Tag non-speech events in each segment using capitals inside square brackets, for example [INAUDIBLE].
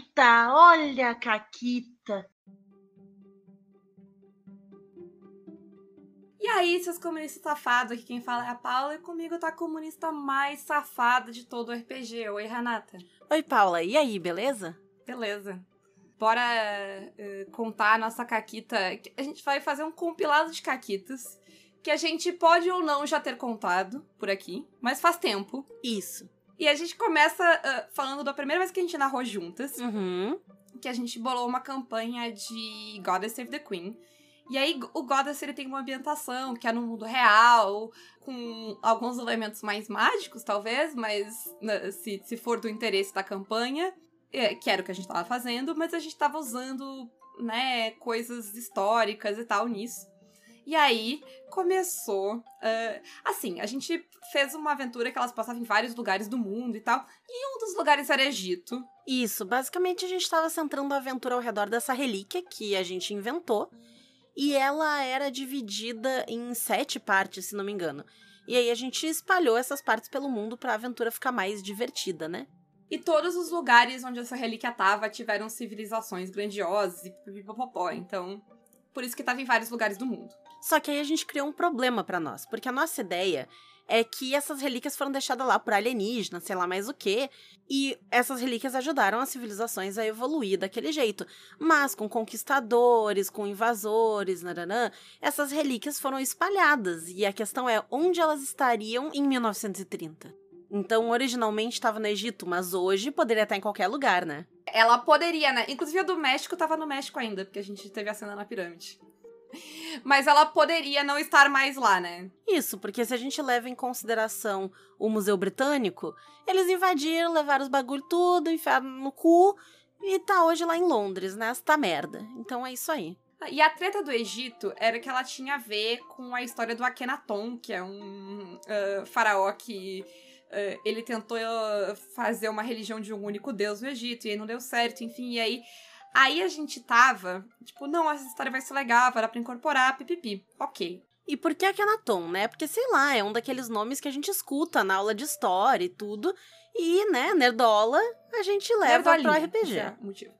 Caquita, olha a Caquita. E aí, seus comunistas safados, aqui quem fala é a Paula, e comigo tá a comunista mais safada de todo o RPG. Oi, Renata. Oi, Paula. E aí, beleza? Beleza. Bora uh, contar a nossa caquita. A gente vai fazer um compilado de caquitas que a gente pode ou não já ter contado por aqui, mas faz tempo. Isso. E a gente começa uh, falando da primeira vez que a gente narrou juntas. Uhum. Que a gente bolou uma campanha de Goddess Save the Queen e aí o Goddess ele tem uma ambientação que é no mundo real, com alguns elementos mais mágicos, talvez, mas né, se, se for do interesse da campanha, é, que era o que a gente estava fazendo, mas a gente estava usando, né, coisas históricas e tal nisso. E aí começou. Uh, assim, a gente fez uma aventura que elas passavam em vários lugares do mundo e tal. E um dos lugares era Egito. Isso, basicamente a gente estava centrando a aventura ao redor dessa relíquia que a gente inventou e ela era dividida em sete partes, se não me engano. E aí a gente espalhou essas partes pelo mundo para a aventura ficar mais divertida, né? E todos os lugares onde essa relíquia tava tiveram civilizações grandiosas e pipipopopó, então por isso que tava em vários lugares do mundo. Só que aí a gente criou um problema para nós, porque a nossa ideia é que essas relíquias foram deixadas lá por alienígenas, sei lá mais o quê, e essas relíquias ajudaram as civilizações a evoluir daquele jeito. Mas com conquistadores, com invasores, naranã, essas relíquias foram espalhadas, e a questão é onde elas estariam em 1930. Então, originalmente estava no Egito, mas hoje poderia estar em qualquer lugar, né? Ela poderia, né? Inclusive a do México estava no México ainda, porque a gente teve a cena na pirâmide. Mas ela poderia não estar mais lá, né? Isso, porque se a gente leva em consideração o Museu Britânico, eles invadiram, levaram os bagulho tudo, enfiaram no cu e tá hoje lá em Londres, né? Essa tá merda. Então é isso aí. E a treta do Egito era que ela tinha a ver com a história do Akhenaton, que é um uh, faraó que uh, ele tentou fazer uma religião de um único deus no Egito e aí não deu certo, enfim, e aí Aí a gente tava, tipo, não, essa história vai ser legal, vai dar pra incorporar, pipipi. Ok. E por que Akhenaton, né? Porque, sei lá, é um daqueles nomes que a gente escuta na aula de história e tudo. E, né, nerdola, a gente leva Nerdolinha, pro RPG. É motivo.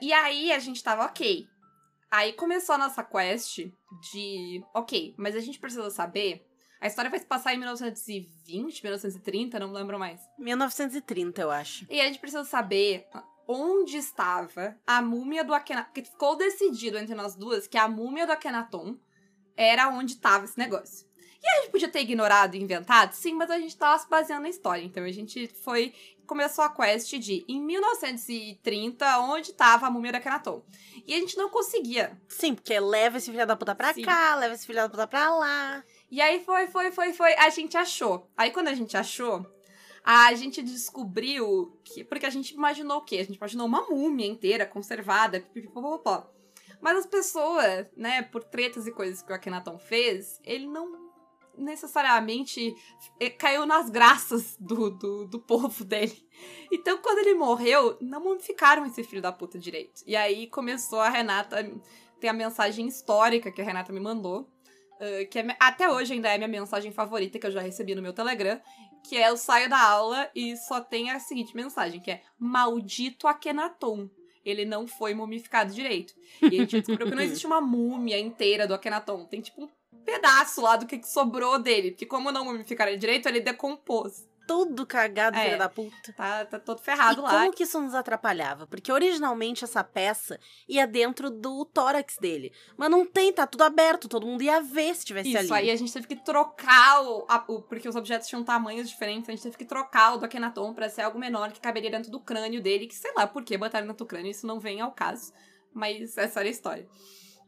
E aí a gente tava, ok. Aí começou a nossa quest de, ok, mas a gente precisa saber a história vai se passar em 1920, 1930, não me lembro mais. 1930, eu acho. E a gente precisa saber onde estava a múmia do Akhenaton. Porque ficou decidido entre nós duas que a múmia do Akhenaton era onde estava esse negócio. E a gente podia ter ignorado e inventado? Sim, mas a gente estava se baseando na história. Então a gente foi. Começou a quest de em 1930, onde estava a múmia do Akhenaton. E a gente não conseguia. Sim, porque leva esse filho da puta pra Sim. cá, leva esse filho da puta pra lá. E aí foi, foi, foi, foi. A gente achou. Aí quando a gente achou, a gente descobriu que. Porque a gente imaginou o quê? A gente imaginou uma múmia inteira, conservada, pipipopopó. Mas as pessoas, né, por tretas e coisas que o Akhenaton fez, ele não necessariamente eh, caiu nas graças do, do, do povo dele. Então, quando ele morreu, não mumificaram esse filho da puta direito. E aí começou a Renata. Tem a mensagem histórica que a Renata me mandou. Uh, que é, até hoje ainda é minha mensagem favorita que eu já recebi no meu Telegram, que é eu saio da aula e só tem a seguinte mensagem, que é maldito Akhenaton. Ele não foi mumificado direito. E a gente descobriu que não existe uma múmia inteira do Akhenaton. Tem tipo um pedaço lá do que sobrou dele. Porque como não mumificaram direito, ele decompôs todo cagado, é, filho da puta. Tá, tá todo ferrado e lá. como que isso nos atrapalhava? Porque originalmente essa peça ia dentro do tórax dele. Mas não tem, tá tudo aberto, todo mundo ia ver se tivesse isso, ali. Isso, aí a gente teve que trocar o, a, o, Porque os objetos tinham tamanhos diferentes, a gente teve que trocar o do Akhenaton pra ser algo menor que caberia dentro do crânio dele, que sei lá por que botaram dentro do crânio, isso não vem ao caso. Mas essa era a história.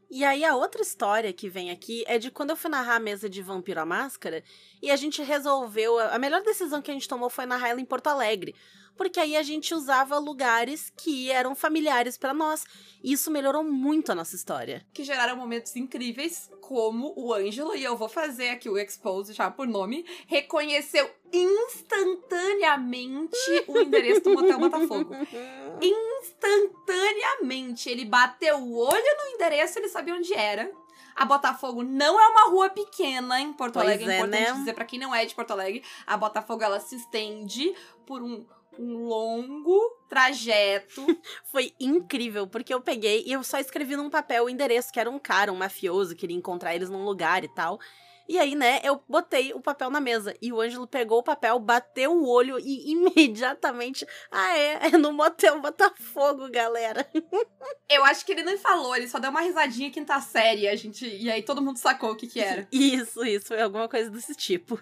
E aí a outra história que vem aqui é de quando eu fui narrar a mesa de Vampiro à Máscara e a gente resolveu, a melhor decisão que a gente tomou foi narrar ela em Porto Alegre, porque aí a gente usava lugares que eram familiares para nós. E isso melhorou muito a nossa história. Que geraram momentos incríveis, como o Ângelo, e eu vou fazer aqui o expose já por nome, reconheceu instantaneamente o endereço do Motel Botafogo. [LAUGHS] Instantaneamente. Ele bateu o olho no endereço, ele sabia onde era. A Botafogo não é uma rua pequena em Porto pois Alegre, é, é importante né? dizer para quem não é de Porto Alegre. A Botafogo ela se estende por um um longo trajeto. [LAUGHS] Foi incrível, porque eu peguei e eu só escrevi num papel o endereço, que era um cara, um mafioso, queria encontrar eles num lugar e tal. E aí, né, eu botei o papel na mesa. E o Ângelo pegou o papel, bateu o olho e [LAUGHS] imediatamente. Ah, é, é no motel Botafogo, galera. [LAUGHS] Eu acho que ele nem falou, ele só deu uma risadinha quinta série, a gente. E aí todo mundo sacou o que, que era. Isso, isso, foi alguma coisa desse tipo.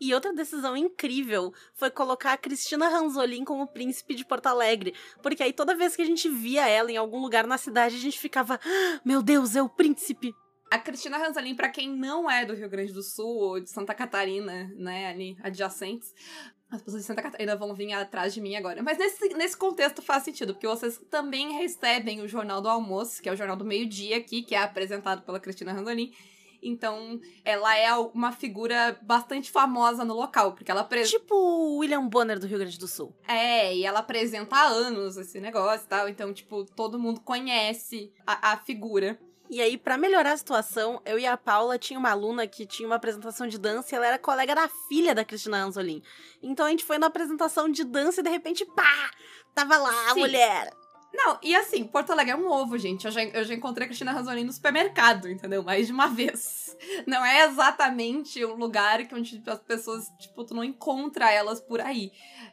E outra decisão incrível foi colocar a Cristina Ranzolin como príncipe de Porto Alegre. Porque aí toda vez que a gente via ela em algum lugar na cidade, a gente ficava: ah, Meu Deus, é o príncipe! A Cristina Ranzolin, para quem não é do Rio Grande do Sul ou de Santa Catarina, né, ali adjacentes, as pessoas de Santa Catarina vão vir atrás de mim agora. Mas nesse, nesse contexto faz sentido, porque vocês também recebem o Jornal do Almoço, que é o Jornal do Meio-Dia aqui, que é apresentado pela Cristina Ranzolin. Então, ela é uma figura bastante famosa no local, porque ela apresenta. Tipo o William Bonner do Rio Grande do Sul. É, e ela apresenta há anos esse negócio e tal. Então, tipo, todo mundo conhece a, a figura. E aí, para melhorar a situação, eu e a Paula tinha uma aluna que tinha uma apresentação de dança e ela era colega da filha da Cristina Anzolin. Então a gente foi na apresentação de dança e de repente, pá! Tava lá Sim. a mulher. Não, e assim, Porto Alegre é um ovo, gente. Eu já, eu já encontrei a Cristina Ranzolin no supermercado, entendeu? Mais de uma [LAUGHS] vez. Não é exatamente um lugar que onde as pessoas, tipo, tu não encontra elas por aí.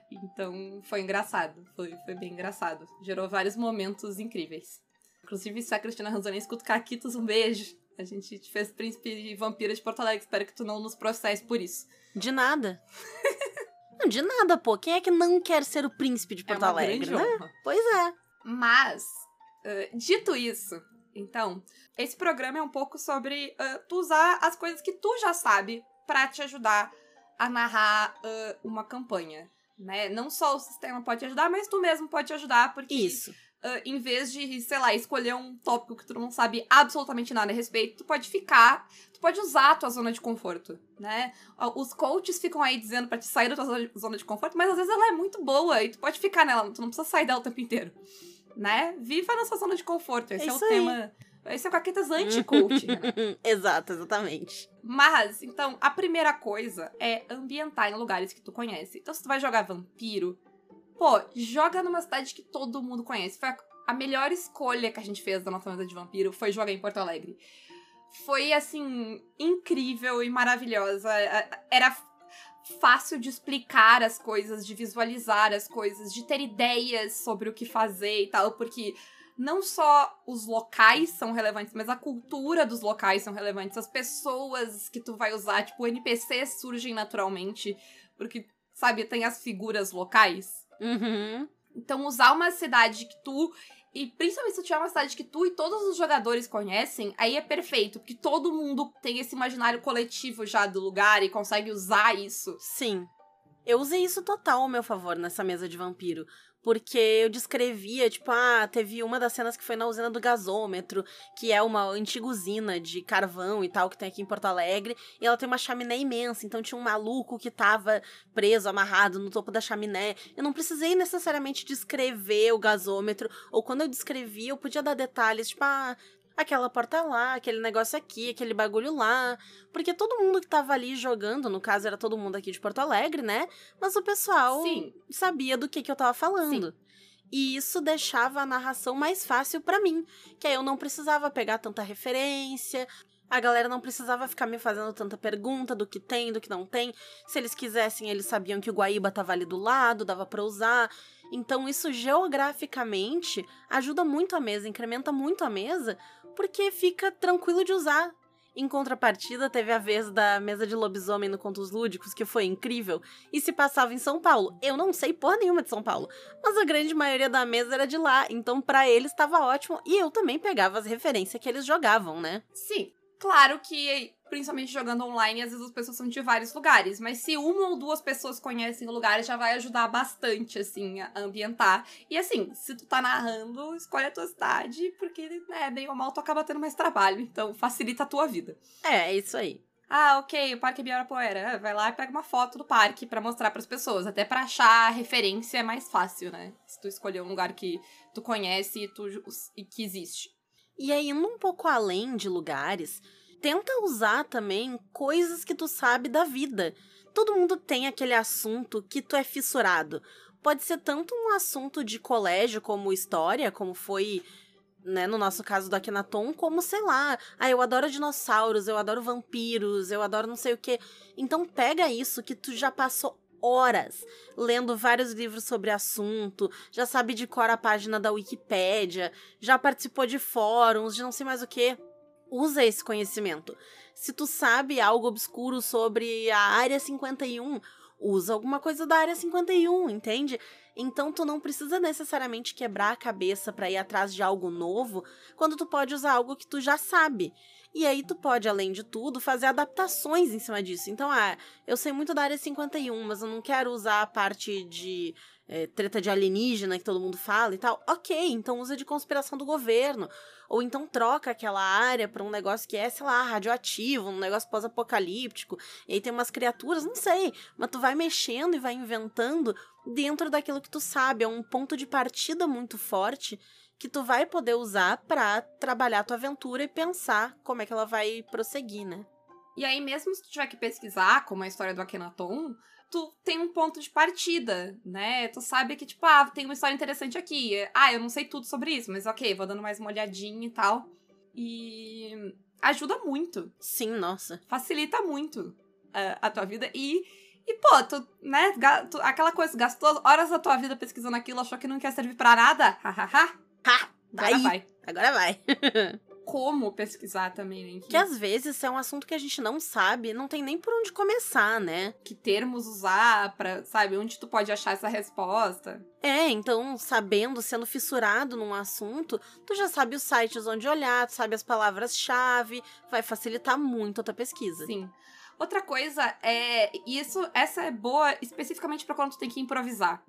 Então, foi engraçado. Foi, foi bem engraçado. Gerou vários momentos incríveis. Inclusive, se a Cristina Ranzolin escuta Caquitos, um beijo. A gente te fez príncipe e vampira de Porto Alegre. Espero que tu não nos processe por isso. De nada. [LAUGHS] não, de nada, pô. Quem é que não quer ser o príncipe de é Porto é Alegre, né? Honra. Pois é. Mas, uh, dito isso, então, esse programa é um pouco sobre uh, tu usar as coisas que tu já sabe para te ajudar a narrar uh, uma campanha, né? Não só o sistema pode te ajudar, mas tu mesmo pode te ajudar, porque... Isso. Uh, em vez de, sei lá, escolher um tópico que tu não sabe absolutamente nada a respeito, tu pode ficar, tu pode usar a tua zona de conforto, né? Os coaches ficam aí dizendo para te sair da tua zona de conforto, mas às vezes ela é muito boa e tu pode ficar nela, tu não precisa sair dela o tempo inteiro né? Viva na sua zona de conforto. Esse é, é o aí. tema. Esse é o Caquetas anti-coach. né? [LAUGHS] Exato, exatamente. Mas, então, a primeira coisa é ambientar em lugares que tu conhece. Então, se tu vai jogar vampiro, pô, joga numa cidade que todo mundo conhece. Foi a, a melhor escolha que a gente fez da nossa mesa de vampiro foi jogar em Porto Alegre. Foi, assim, incrível e maravilhosa. Era fácil de explicar as coisas, de visualizar as coisas, de ter ideias sobre o que fazer e tal, porque não só os locais são relevantes, mas a cultura dos locais são relevantes, as pessoas que tu vai usar, tipo, NPCs surgem naturalmente, porque, sabe, tem as figuras locais. Uhum. Então, usar uma cidade que tu e principalmente se tiver uma cidade que tu e todos os jogadores conhecem, aí é perfeito, porque todo mundo tem esse imaginário coletivo já do lugar e consegue usar isso. Sim. Eu usei isso total ao meu favor nessa mesa de vampiro porque eu descrevia, tipo, ah, teve uma das cenas que foi na usina do gasômetro, que é uma antiga usina de carvão e tal, que tem aqui em Porto Alegre, e ela tem uma chaminé imensa, então tinha um maluco que tava preso, amarrado no topo da chaminé. Eu não precisei necessariamente descrever o gasômetro, ou quando eu descrevia, eu podia dar detalhes, tipo, ah, aquela porta lá, aquele negócio aqui, aquele bagulho lá. Porque todo mundo que tava ali jogando, no caso era todo mundo aqui de Porto Alegre, né? Mas o pessoal Sim. sabia do que, que eu tava falando. Sim. E isso deixava a narração mais fácil para mim, que aí eu não precisava pegar tanta referência, a galera não precisava ficar me fazendo tanta pergunta do que tem, do que não tem. Se eles quisessem, eles sabiam que o Guaíba tava ali do lado, dava para usar. Então isso geograficamente ajuda muito a mesa, incrementa muito a mesa, porque fica tranquilo de usar. Em contrapartida, teve a vez da mesa de lobisomem no Contos Lúdicos, que foi incrível, e se passava em São Paulo. Eu não sei porra nenhuma de São Paulo, mas a grande maioria da mesa era de lá, então para eles estava ótimo, e eu também pegava as referências que eles jogavam, né? Sim. Claro que principalmente jogando online, às vezes as pessoas são de vários lugares, mas se uma ou duas pessoas conhecem o lugar, já vai ajudar bastante, assim, a ambientar. E assim, se tu tá narrando, escolhe a tua cidade, porque, né, bem ou mal, tu acaba tendo mais trabalho, então facilita a tua vida. É, é isso aí. Ah, ok, o Parque Ibirapuera. Vai lá e pega uma foto do parque para mostrar para as pessoas. Até para achar referência é mais fácil, né? Se tu escolher um lugar que tu conhece e, tu, e que existe. E aí, indo um pouco além de lugares, tenta usar também coisas que tu sabe da vida. Todo mundo tem aquele assunto que tu é fissurado. pode ser tanto um assunto de colégio, como história, como foi né, no nosso caso do Akhenaton, como, sei lá, ah, eu adoro dinossauros, eu adoro vampiros, eu adoro não sei o quê. Então pega isso que tu já passou horas lendo vários livros sobre assunto, já sabe de cor a página da Wikipédia, já participou de fóruns, de não sei mais o que. Usa esse conhecimento. Se tu sabe algo obscuro sobre a Área 51, usa alguma coisa da Área 51, entende? Então tu não precisa necessariamente quebrar a cabeça para ir atrás de algo novo, quando tu pode usar algo que tu já sabe. E aí tu pode, além de tudo, fazer adaptações em cima disso. Então, ah, eu sei muito da área 51, mas eu não quero usar a parte de é, treta de alienígena que todo mundo fala e tal. Ok, então usa de conspiração do governo. Ou então troca aquela área para um negócio que é, sei lá, radioativo, um negócio pós-apocalíptico. E aí tem umas criaturas, não sei. Mas tu vai mexendo e vai inventando dentro daquilo que tu sabe. É um ponto de partida muito forte que tu vai poder usar para trabalhar a tua aventura e pensar como é que ela vai prosseguir, né? E aí, mesmo se tu tiver que pesquisar, como a história do Akhenaton, tu tem um ponto de partida, né? Tu sabe que, tipo, ah, tem uma história interessante aqui. Ah, eu não sei tudo sobre isso, mas ok, vou dando mais uma olhadinha e tal. E ajuda muito. Sim, nossa. Facilita muito a, a tua vida e. E, pô, tu, né, tu, aquela coisa, gastou horas da tua vida pesquisando aquilo, achou que não quer servir para nada? Hahaha. Ha! Agora vai. Agora vai. [LAUGHS] Como pesquisar também, né? Que às vezes é um assunto que a gente não sabe, não tem nem por onde começar, né? Que termos usar pra, sabe, onde tu pode achar essa resposta. É, então, sabendo, sendo fissurado num assunto, tu já sabe os sites onde olhar, tu sabe as palavras-chave, vai facilitar muito a tua pesquisa. Sim. Outra coisa é, isso, essa é boa especificamente para quando tu tem que improvisar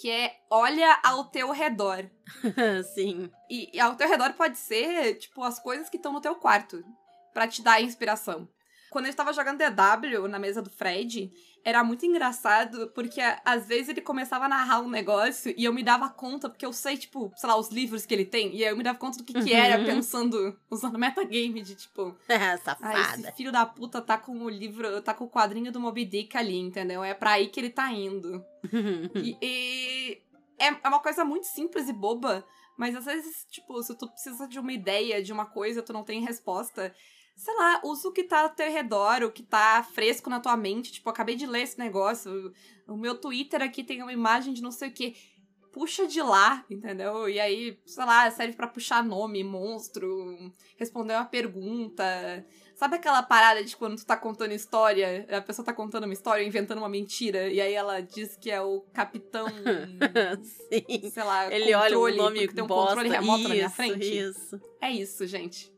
que é olha ao teu redor. [LAUGHS] Sim. E, e, ao teu redor pode ser, tipo, as coisas que estão no teu quarto, para te dar inspiração. Quando eu estava jogando DW na mesa do Fred, era muito engraçado, porque às vezes ele começava a narrar um negócio e eu me dava conta, porque eu sei, tipo, sei lá, os livros que ele tem, e aí eu me dava conta do que, que [LAUGHS] era, pensando, usando metagame de tipo. [LAUGHS] Safada. Ah, esse filho da puta tá com o livro, tá com o quadrinho do Moby Dick ali, entendeu? É pra aí que ele tá indo. [LAUGHS] e, e é, é uma coisa muito simples e boba, mas às vezes, tipo, se tu precisa de uma ideia, de uma coisa, tu não tem resposta sei lá, usa o que tá ao teu redor, o que tá fresco na tua mente. Tipo, acabei de ler esse negócio. O meu Twitter aqui tem uma imagem de não sei o que. Puxa de lá, entendeu? E aí, sei lá, serve para puxar nome, monstro, responder uma pergunta. Sabe aquela parada de quando tu tá contando história, a pessoa tá contando uma história, inventando uma mentira, e aí ela diz que é o capitão. [LAUGHS] Sim. Sei lá, Ele controle, olha o nome tem um bosta. controle remoto isso, na minha frente. Isso. É isso, gente.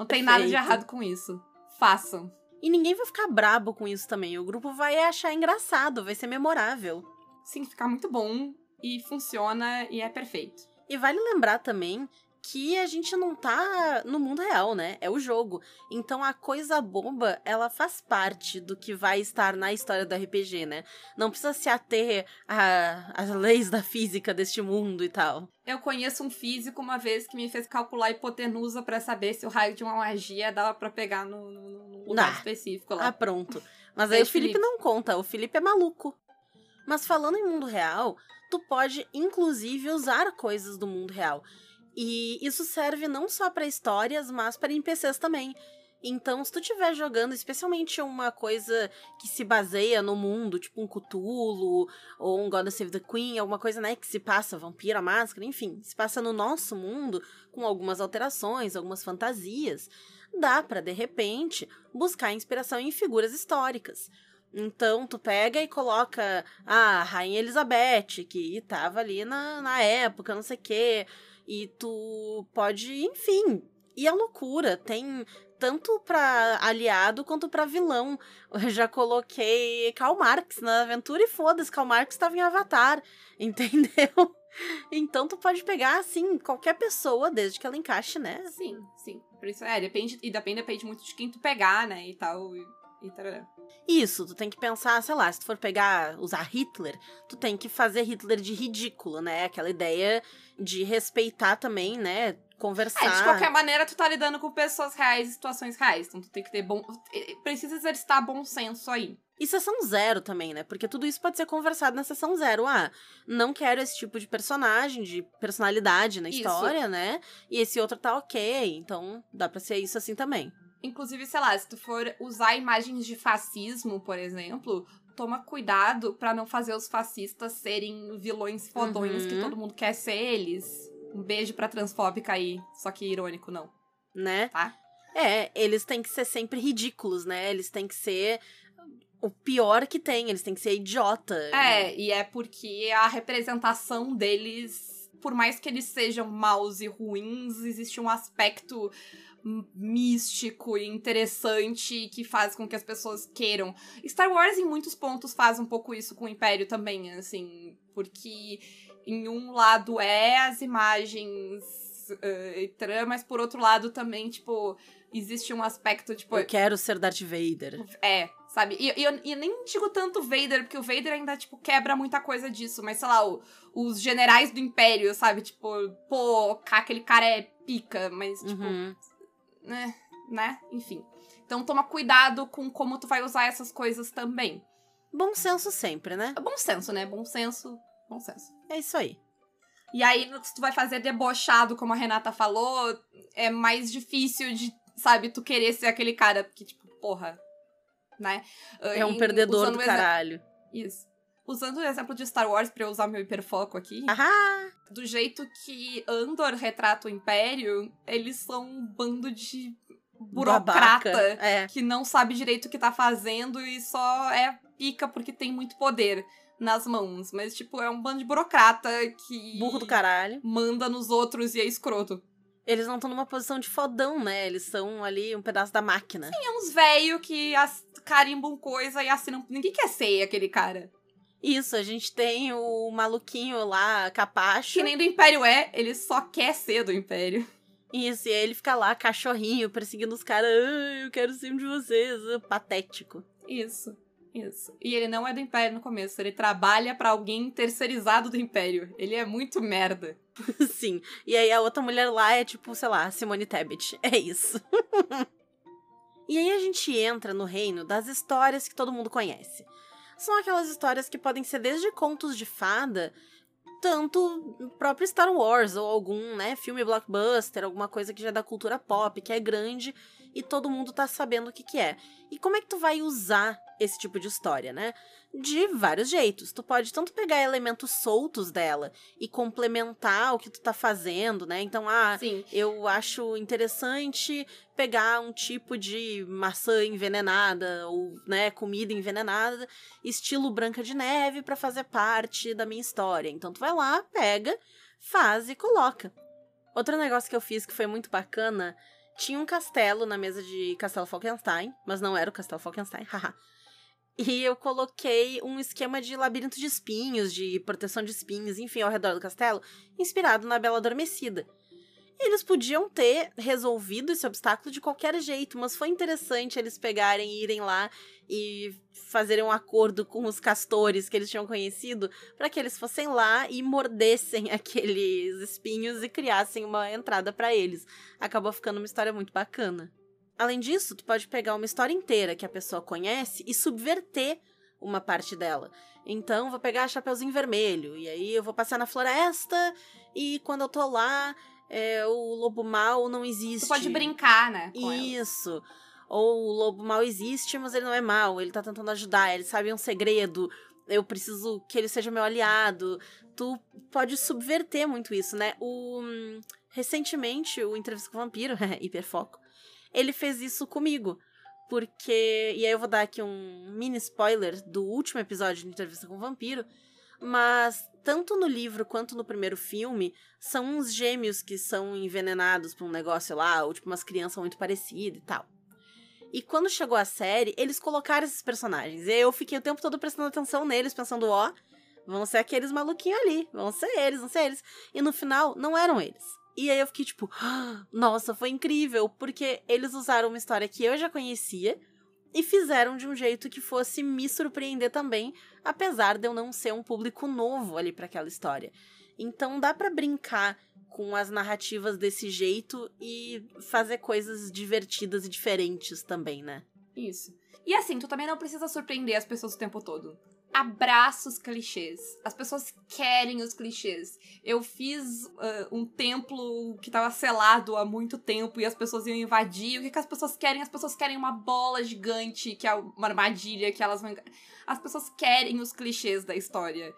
Não tem nada de errado com isso. Façam. E ninguém vai ficar brabo com isso também. O grupo vai achar engraçado, vai ser memorável. Sim, ficar muito bom e funciona e é perfeito. E vale lembrar também que a gente não tá no mundo real, né? É o jogo. Então a coisa boba, ela faz parte do que vai estar na história do RPG, né? Não precisa se ater às leis da física deste mundo e tal. Eu conheço um físico uma vez que me fez calcular a hipotenusa para saber se o raio de uma magia dava para pegar no, no, no lugar ah, específico lá. Ah, pronto. Mas aí o Felipe, Felipe não conta, o Felipe é maluco. Mas falando em mundo real, tu pode inclusive usar coisas do mundo real. E isso serve não só para histórias, mas para NPCs também. Então, se tu estiver jogando, especialmente uma coisa que se baseia no mundo, tipo um Cthulhu ou um God Save the Queen, alguma coisa, né, que se passa vampira, máscara, enfim, se passa no nosso mundo com algumas alterações, algumas fantasias, dá para de repente buscar inspiração em figuras históricas. Então, tu pega e coloca a Rainha Elizabeth, que estava ali na, na época, não sei o quê, e tu pode, enfim. E a loucura tem tanto para aliado quanto para vilão. [LAUGHS] Eu já coloquei Karl Marx na aventura e foda-se, Karl Marx estava em Avatar, [LAUGHS] entendeu? Então tu pode pegar, assim, qualquer pessoa, desde que ela encaixe, né? Sim, sim. Por isso é, depende, e depende, depende muito de quem tu pegar, né, e tal. Tarará. Isso, tu tem que pensar, sei lá, se tu for pegar, usar Hitler, tu tem que fazer Hitler de ridículo, né? Aquela ideia de respeitar também, né? Conversar. É, de qualquer maneira, tu tá lidando com pessoas reais e situações reais. Então tu tem que ter bom. Precisa exercitar bom senso aí. E sessão zero também, né? Porque tudo isso pode ser conversado na sessão zero. Ah, não quero esse tipo de personagem, de personalidade na Isso. história, né? E esse outro tá ok. Então dá pra ser isso assim também. Inclusive, sei lá, se tu for usar imagens de fascismo, por exemplo, toma cuidado pra não fazer os fascistas serem vilões fodões Uhum. que todo mundo quer ser eles. Um beijo pra transfóbica aí, só que irônico não, Né? tá? É, eles têm que ser sempre ridículos, né? Eles têm que ser o pior que tem, eles têm que ser idiota. É, e é porque a representação deles, por mais que eles sejam maus e ruins, existe um aspecto místico e interessante que faz com que as pessoas queiram. Star Wars, em muitos pontos, faz um pouco isso com o Império também, assim, porque em um lado é as imagens. eh, e tal, mas por outro lado também, tipo, existe um aspecto, tipo, Eu quero ser Darth Vader. é, sabe? E, e eu, e nem digo tanto Vader, porque o Vader ainda, tipo, quebra muita coisa disso. Mas, sei lá, o- os generais do Império, sabe? Tipo, pô, cá, aquele cara é pica, mas, tipo, Uhum. né? Né? Enfim. Então toma cuidado com como tu vai usar essas coisas também. Bom senso sempre, né? Bom senso, né? Bom senso, bom senso. É isso aí. E aí, se tu vai fazer debochado, como a Renata falou, é mais difícil de, sabe, tu querer ser aquele cara, porque, tipo, porra, né? É um Em- perdedor do caralho. Isso. Usando o exemplo de Star Wars pra eu usar meu hiperfoco aqui, Ahá! do jeito que Andor retrata o Império, eles são um bando de burocrata Babaca. É. que não sabe direito o que tá fazendo e só é pica porque tem muito poder nas mãos. Mas, tipo, é um bando de burocrata que Burro do caralho. manda nos outros e é escroto. Eles não estão numa posição de fodão, né? Eles são ali um pedaço da máquina. Tem uns velho que as- carimbam coisa e assinam. Ninguém quer ser aquele cara. Isso, a gente tem o maluquinho lá, capacho. Que nem do Império é, ele só quer ser do Império. Isso, e aí ele fica lá, cachorrinho, perseguindo os caras. "Ai, eu quero ser um de vocês. Patético. Isso, isso. E ele não é do Império no começo, ele trabalha pra alguém terceirizado do Império. Ele é muito merda. [LAUGHS] Sim. E aí a outra mulher lá é tipo, sei lá, Simone Tebet. [LAUGHS] É isso. e aí a gente entra no reino das histórias que todo mundo conhece. São aquelas histórias que podem ser desde contos de fada, tanto o próprio Star Wars ou algum, né, filme blockbuster, alguma coisa que já é da cultura pop, que é grande e todo mundo tá sabendo o que que é. E como é que tu vai usar esse tipo de história, né? De vários jeitos. Tu pode tanto pegar elementos soltos dela e complementar o que tu tá fazendo, né? Então, ah, Sim. eu acho interessante pegar um tipo de maçã envenenada ou, né, comida envenenada, estilo Branca de Neve pra fazer parte da minha história. Então tu vai lá, pega, faz e coloca. Outro negócio que eu fiz que foi muito bacana, tinha um castelo na mesa de Castelo Falkenstein, mas não era o Castelo Falkenstein, [LAUGHS] haha. E eu coloquei um esquema de labirinto de espinhos, de proteção de espinhos, enfim, ao redor do castelo, inspirado na Bela Adormecida. Eles podiam ter resolvido esse obstáculo de qualquer jeito, mas foi interessante eles pegarem e irem lá e fazerem um acordo com os castores que eles tinham conhecido para que eles fossem lá e mordessem [LAUGHS] aqueles espinhos e criassem uma entrada para eles. Acabou ficando uma história muito bacana. Além disso, tu pode pegar uma história inteira que a pessoa conhece e subverter uma parte dela. Então, vou pegar Chapeuzinho Vermelho, e aí eu vou passar na floresta, e quando eu tô lá, é, o lobo mal não existe. Tu pode brincar, né? com ela. Isso. Ou o lobo mal existe, mas ele não é mal, ele tá tentando ajudar, ele sabe um segredo, eu preciso que ele seja meu aliado. Tu pode subverter muito isso, né? O hum, recentemente o entrevista com o vampiro, [LAUGHS] hiperfoco, ele fez isso comigo. Porque. E aí eu vou dar aqui um mini spoiler do último episódio de Entrevista com o Vampiro. Mas tanto no livro quanto no primeiro filme, são uns gêmeos que são envenenados por um negócio lá, ou tipo umas crianças muito parecidas e tal. E quando chegou a série, eles colocaram esses personagens. E eu fiquei o tempo todo prestando atenção neles, pensando, ó, vão ser aqueles maluquinhos ali, vão ser eles, vão ser eles. E no final, não eram eles. E aí eu fiquei tipo, "Ah, [GASPS] nossa, foi incrível, porque eles usaram uma história que eu já conhecia, e fizeram de um jeito que fosse me surpreender também, apesar de eu não ser um público novo ali para aquela história. Então dá para brincar com as narrativas desse jeito e fazer coisas divertidas e diferentes também, né? Isso. E assim, tu também não precisa surpreender as pessoas o tempo todo. Abraça os clichês. As pessoas querem os clichês. Eu fiz uh, um templo que tava selado há muito tempo e as pessoas iam invadir. O que, que as pessoas querem? As pessoas querem uma bola gigante, que é uma armadilha que elas vão. As pessoas querem os clichês da história.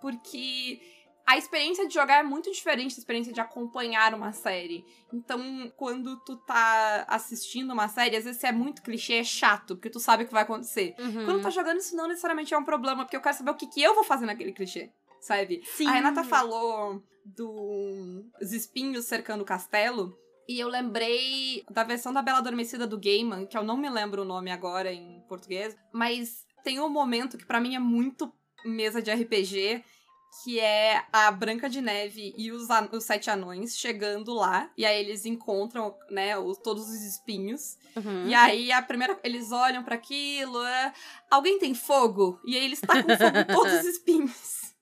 Porque a experiência de jogar é muito diferente da experiência de acompanhar uma série. Então, quando tu tá assistindo uma série, às vezes é muito clichê, é chato, porque tu sabe o que vai acontecer. Uhum. Quando tá jogando, isso não necessariamente é um problema, porque eu quero saber o que, que eu vou fazer naquele clichê, sabe? Sim. A Renata falou dos espinhos cercando o castelo. E eu lembrei da versão da Bela Adormecida do Gaiman, que eu não me lembro o nome agora em português, mas tem um momento que para mim é muito mesa de RPG, que é a Branca de Neve e os, os Sete Anões chegando lá. E aí eles encontram, né, os, todos os espinhos. Uhum. E aí a primeira. Eles olham para aquilo. É, Alguém tem fogo? E aí eles tacam fogo em todos os [LAUGHS] espinhos.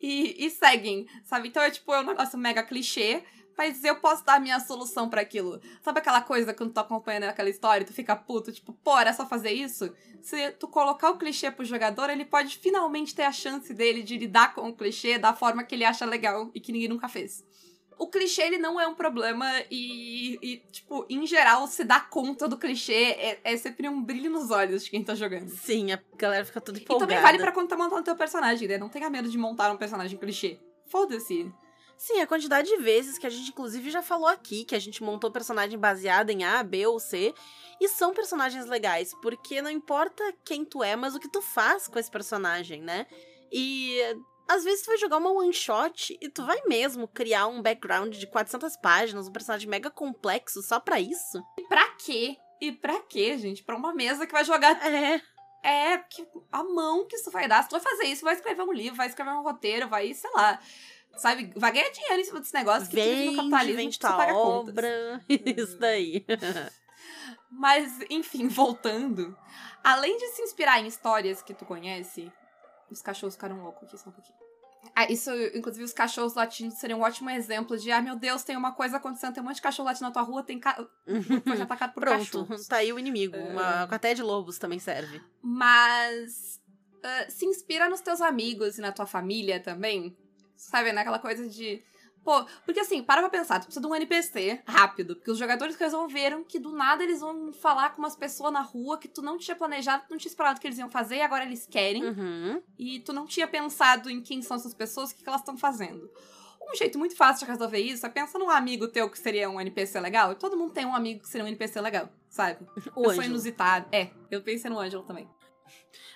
E, e seguem, sabe? Então é tipo, é um negócio mega clichê. Mas eu posso dar a minha solução para aquilo. Sabe aquela coisa quando tu tá acompanhando aquela história e tu fica puto, tipo, pô, era só fazer isso? Se tu colocar o clichê pro jogador, ele pode finalmente ter a chance dele de lidar com o clichê da forma que ele acha legal e que ninguém nunca fez. O clichê, ele não é um problema e, e tipo, em geral, se dar conta do clichê é, é, sempre um brilho nos olhos de quem tá jogando. Sim, a galera fica tudo E empolgada. também vale pra quando tá montando teu personagem, né? Não tenha medo de montar um personagem clichê. Foda-se. Sim, a quantidade de vezes que a gente, inclusive, já falou aqui, que a gente montou personagem baseado em A, B ou C, e são personagens legais, porque não importa quem tu é, mas o que tu faz com esse personagem, né? E às vezes tu vai jogar uma one shot e tu vai mesmo criar um background de 400 páginas, um personagem mega complexo só pra isso. E pra quê? E pra quê, gente? Pra uma mesa que vai jogar É, É, que a mão que isso vai dar. Se tu vai fazer isso, vai escrever um livro, vai escrever um roteiro, vai, sei lá. Sabe, vai ganhar dinheiro em cima desse negócio que vive no vende, capitalismo vende que paga contas. obra, [LAUGHS] isso daí. [LAUGHS] Mas, enfim, voltando. Além de se inspirar em histórias que tu conhece, os cachorros ficaram loucos aqui só um pouquinho. Ah, isso, inclusive, os cachorros latindo seriam um ótimo exemplo de, ah, meu Deus, tem uma coisa acontecendo, tem um monte de cachorro latindo na tua rua, tem ca... [LAUGHS] foi atacado por Pronto, cachorros. tá aí o inimigo. É. Uma cateia de lobos também serve. Mas ah, se inspira nos teus amigos e na tua família também. Sabe, naquela coisa de. Pô, porque assim, para pra pensar, tu precisa de um NPC rápido, porque os jogadores resolveram que do nada eles vão falar com umas pessoas na rua que tu não tinha planejado, tu não tinha esperado que eles iam fazer e agora eles querem. Uhum. E tu não tinha pensado em quem são essas pessoas, o que, que elas estão fazendo. Um jeito muito fácil de resolver isso é pensa num amigo teu que seria um NPC legal. E todo mundo tem um amigo que seria um NPC legal, sabe? [LAUGHS] O Pessoa Ângelo. inusitada. É, eu pensei no Ângelo também.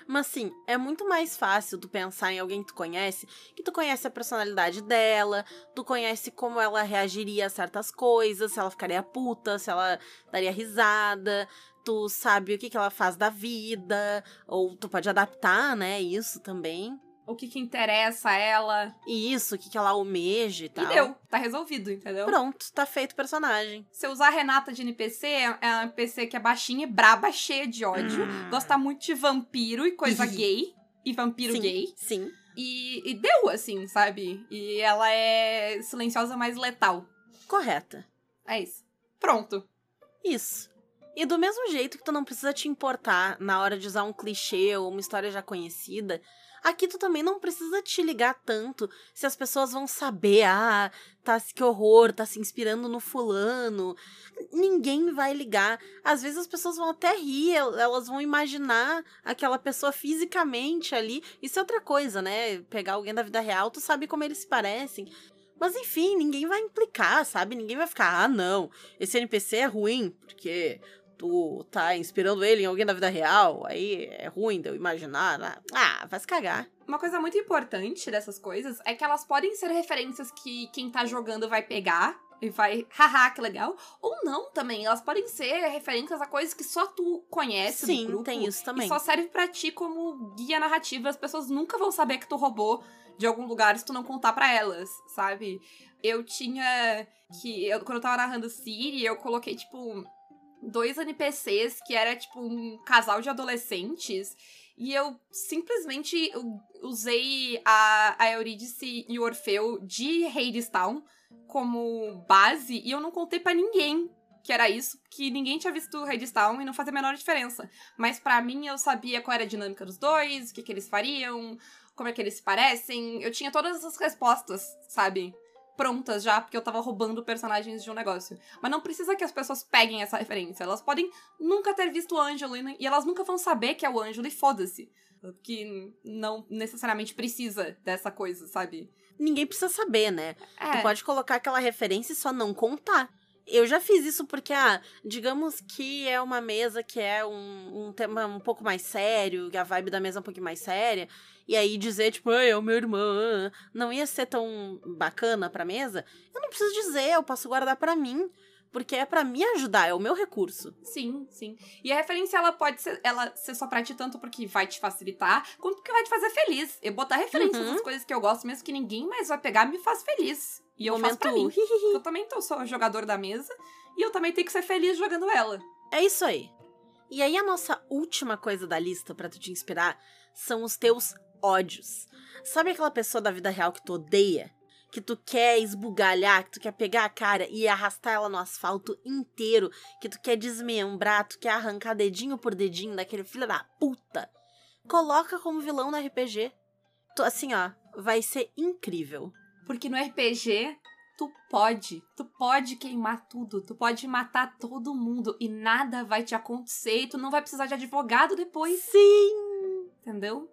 Mas assim, é muito mais fácil tu pensar em alguém que tu conhece, que tu conhece a personalidade dela, tu conhece como ela reagiria a certas coisas, se ela ficaria puta, se ela daria risada, tu sabe o que, que ela faz da vida, ou tu pode adaptar, né, isso também. O que que interessa a ela. E isso, o que, que ela almeja e tal. E deu. Tá resolvido, entendeu? Pronto, tá feito o personagem. Se eu usar a Renata de NPC, é é uma NPC que é baixinha, braba, cheia de ódio, gosta muito de vampiro e coisa gay. E vampiro sim, gay. Sim. E, e deu, assim, sabe? E ela é silenciosa, mas letal. Correta. É isso. Pronto. Isso. E do mesmo jeito que tu não precisa te importar na hora de usar um clichê ou uma história já conhecida, aqui tu também não precisa te ligar tanto se as pessoas vão saber, ah, tá, que horror, tá se inspirando no fulano. Ninguém vai ligar. Às vezes as pessoas vão até rir, el- elas vão imaginar aquela pessoa fisicamente ali. Isso é outra coisa, né? Pegar alguém da vida real, tu sabe como eles se parecem. Mas enfim, ninguém vai implicar, sabe? Ninguém vai ficar, ah, não, esse NPC é ruim, porque tu tá inspirando ele em alguém da vida real, aí é ruim de eu imaginar. ah, Ah, vai se cagar. Uma coisa muito importante dessas coisas é que elas podem ser referências que quem tá jogando vai pegar e vai, [LAUGHS] haha, que legal. Ou não também. Elas podem ser referências a coisas que só tu conhece do Sim, grupo. tem isso também. E só serve pra ti como guia narrativa. As pessoas nunca vão saber que tu roubou de algum lugar se tu não contar pra elas, sabe? Eu tinha que. Eu, quando eu tava narrando Siri, eu coloquei, tipo. Dois NPCs que era tipo um casal de adolescentes. E eu simplesmente usei a, a Eurídice e o Orfeu de Hadestown como base e eu não contei para ninguém que era isso, que ninguém tinha visto Hadestown e não fazia a menor diferença. Mas para mim eu sabia qual era a dinâmica dos dois, o que, que eles fariam, como é que eles se parecem. Eu tinha todas essas respostas, sabe? Prontas já, porque eu tava roubando personagens de um negócio. Mas não precisa que as pessoas peguem essa referência. Elas podem nunca ter visto o Ângelo e elas nunca vão saber que é o Ângelo e foda-se. Que não necessariamente precisa dessa coisa, sabe? Ninguém precisa saber, né? É. Tu pode colocar aquela referência e só não contar. Eu já fiz isso porque, ah, digamos que é uma mesa que é um, um tema um pouco mais sério, que a vibe da mesa é um pouquinho mais séria, e aí dizer, tipo, é o meu irmão, não ia ser tão bacana pra mesa, eu não preciso dizer, eu posso guardar para mim. Porque é para me ajudar, é o meu recurso. Sim, sim. E a referência, ela pode ser, ela ser só pra ti tanto porque vai te facilitar, quanto porque vai te fazer feliz. Eu botar referências Uhum. coisas que eu gosto, mesmo que ninguém mais vai pegar, me faz feliz. E eu faço Momento pra mim. Eu também tô, sou jogador da mesa, e eu também tenho que ser feliz jogando ela. É isso aí. E aí a nossa última coisa da lista pra tu te inspirar são os teus ódios. Sabe aquela pessoa da vida real que tu odeia? Que tu quer esbugalhar, que tu quer pegar a cara e arrastar ela no asfalto inteiro, que tu quer desmembrar, tu quer arrancar dedinho por dedinho daquele filho da puta. Coloca como vilão no RPG. Tu, assim, ó, vai ser incrível. Porque no RPG, tu pode. Tu pode queimar tudo. Tu pode matar todo mundo. E nada vai te acontecer. E tu não vai precisar de advogado depois. Sim! Entendeu?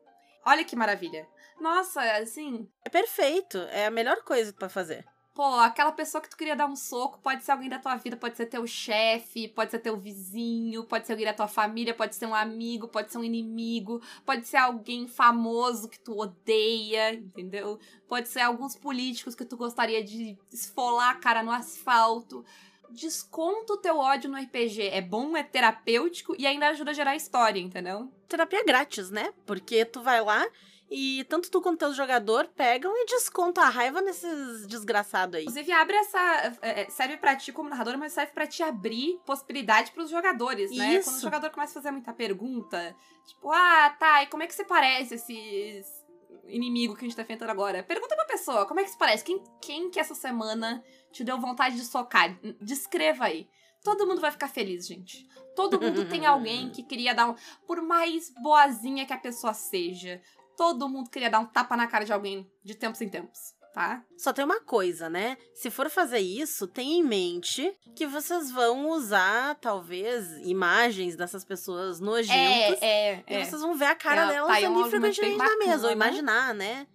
Olha que maravilha. Nossa, assim. É perfeito. É a melhor coisa pra fazer. Pô, aquela pessoa que tu queria dar um soco pode ser alguém da tua vida, pode ser teu chefe, pode ser teu vizinho, pode ser alguém da tua família, pode ser um amigo, pode ser um inimigo, pode ser alguém famoso que tu odeia, entendeu? Pode ser alguns políticos que tu gostaria de esfolar a cara no asfalto. Desconta o teu ódio no RPG. É bom, é terapêutico e ainda ajuda a gerar história, entendeu? terapia grátis, né? Porque tu vai lá e tanto tu quanto teu jogador pegam e descontam a raiva nesses desgraçados aí. Inclusive, abre essa. é, serve pra ti como narrador, mas serve pra te abrir possibilidade pros jogadores, né? Isso. Quando o jogador começa a fazer muita pergunta, tipo, ah, tá, e como é que se parece esses inimigo que a gente tá enfrentando agora? Pergunta pra pessoa, como é que se parece? Quem, quem que essa semana te deu vontade de socar? Descreva aí. Todo mundo vai ficar feliz, gente. Todo mundo tem [LAUGHS] alguém que queria dar um. Por mais boazinha que a pessoa seja, todo mundo queria dar um tapa na cara de alguém de tempos em tempos, tá? Só tem uma coisa, né? Se for fazer isso, tenha em mente que vocês vão usar, talvez, imagens dessas pessoas nojentas. é, E vocês vão ver a cara É, delas tá ali frequentemente na mesa, ou bacana. imaginar, né?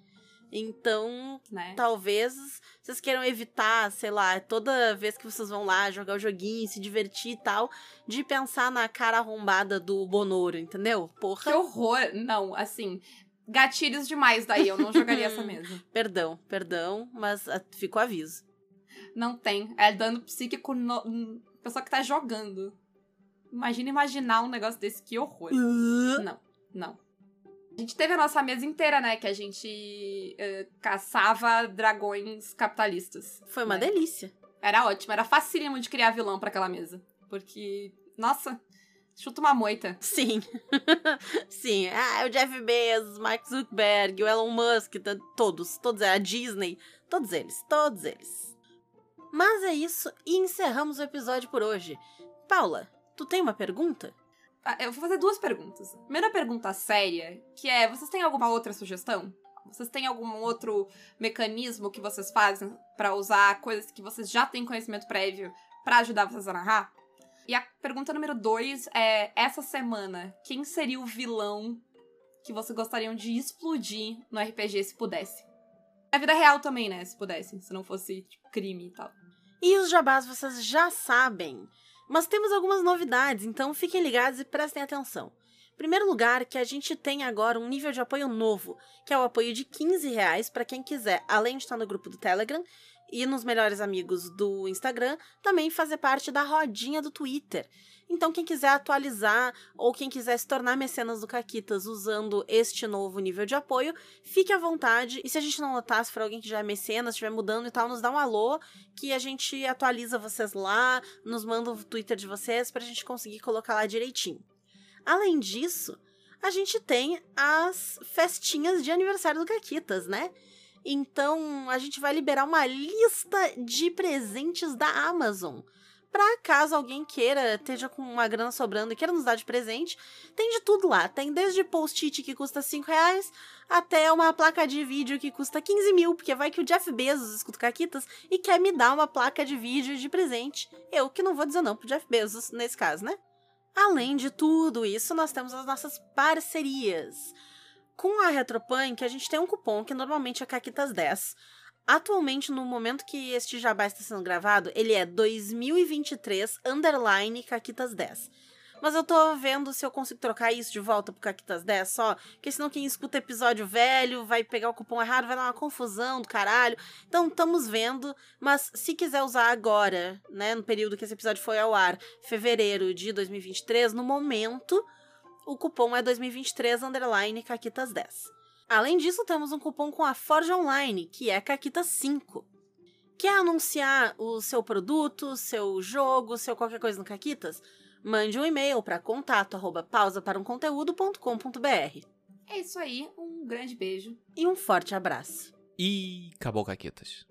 Então, né? talvez vocês queiram evitar, sei lá, toda vez que vocês vão lá jogar o joguinho, se divertir e tal, de pensar na cara arrombada do Bonoro, entendeu? Que Porra. horror! Não, assim, gatilhos demais daí, eu não jogaria essa [LAUGHS] mesa. Perdão, perdão, mas ah, fica o aviso. Não tem. É dano psíquico no... pessoa que tá jogando. Imagina imaginar um negócio desse, que horror. Não, não. A gente teve a nossa mesa inteira, né? Que a gente eh, caçava dragões capitalistas. Foi uma né? delícia. Era ótimo, era facílimo de criar vilão pra aquela mesa. Porque, nossa, chuta uma moita. Sim. [LAUGHS] Sim. Ah, o Jeff Bezos, Mark Zuckerberg, o Elon Musk, todos, todos, a Disney, todos eles, todos eles. Mas é isso e encerramos o episódio por hoje. Paula, tu tem uma pergunta? Ah, Eu vou fazer duas perguntas. Primeira pergunta séria, que é: vocês têm alguma outra sugestão? Vocês têm algum outro mecanismo que vocês fazem pra usar coisas que vocês já têm conhecimento prévio pra ajudar vocês a narrar? E a pergunta número dois é: essa semana, quem seria o vilão que vocês gostariam de explodir no RPG se pudesse? Na vida real também, né? Se pudesse, se não fosse tipo, crime e tal. E os jabás vocês já sabem, mas temos algumas novidades, então fiquem ligados e prestem atenção. Primeiro lugar, que a gente tem agora um nível de apoio novo, que é o apoio de 15 reais para quem quiser, além de estar no grupo do Telegram e nos melhores amigos do Instagram, também fazer parte da rodinha do Twitter. Então, quem quiser atualizar ou quem quiser se tornar mecenas do Caquitas usando este novo nível de apoio, fique à vontade. E se a gente não notar, se for alguém que já é mecenas, estiver mudando e tal, nos dá um alô, que a gente atualiza vocês lá, nos manda o Twitter de vocês pra gente conseguir colocar lá direitinho. Além disso, a gente tem as festinhas de aniversário do Caquitas, né? Então, a gente vai liberar uma lista de presentes da Amazon para caso alguém queira, esteja com uma grana sobrando e queira nos dar de presente, tem de tudo lá. Tem desde post-it que custa 5 reais até uma placa de vídeo que custa 15 mil, porque vai que o Jeff Bezos escuta Caquitas e quer me dar uma placa de vídeo de presente. Eu que não vou dizer não pro Jeff Bezos nesse caso, né? Além de tudo isso, nós temos as nossas parcerias. Com a Retropunk, a gente tem um cupom que normalmente é Caquitas 10 Atualmente, no momento que este jabá está sendo gravado, ele é 2023 underline Caquitas 10. Mas eu tô vendo se eu consigo trocar isso de volta pro Caquitas 10 só, porque senão quem escuta episódio velho vai pegar o cupom errado, vai dar uma confusão do caralho. Então, estamos vendo, mas se quiser usar agora, né, no período que esse episódio foi ao ar, fevereiro de 2023, no momento, o cupom é 2023 underline Caquitas 10. Além disso, temos um cupom com a Forge Online, que é Caquita5. Quer anunciar o seu produto, seu jogo, seu qualquer coisa no Caquitas? Mande um e-mail para contato arroba. É isso aí, um grande beijo. E um forte abraço. E acabou, Caquetas.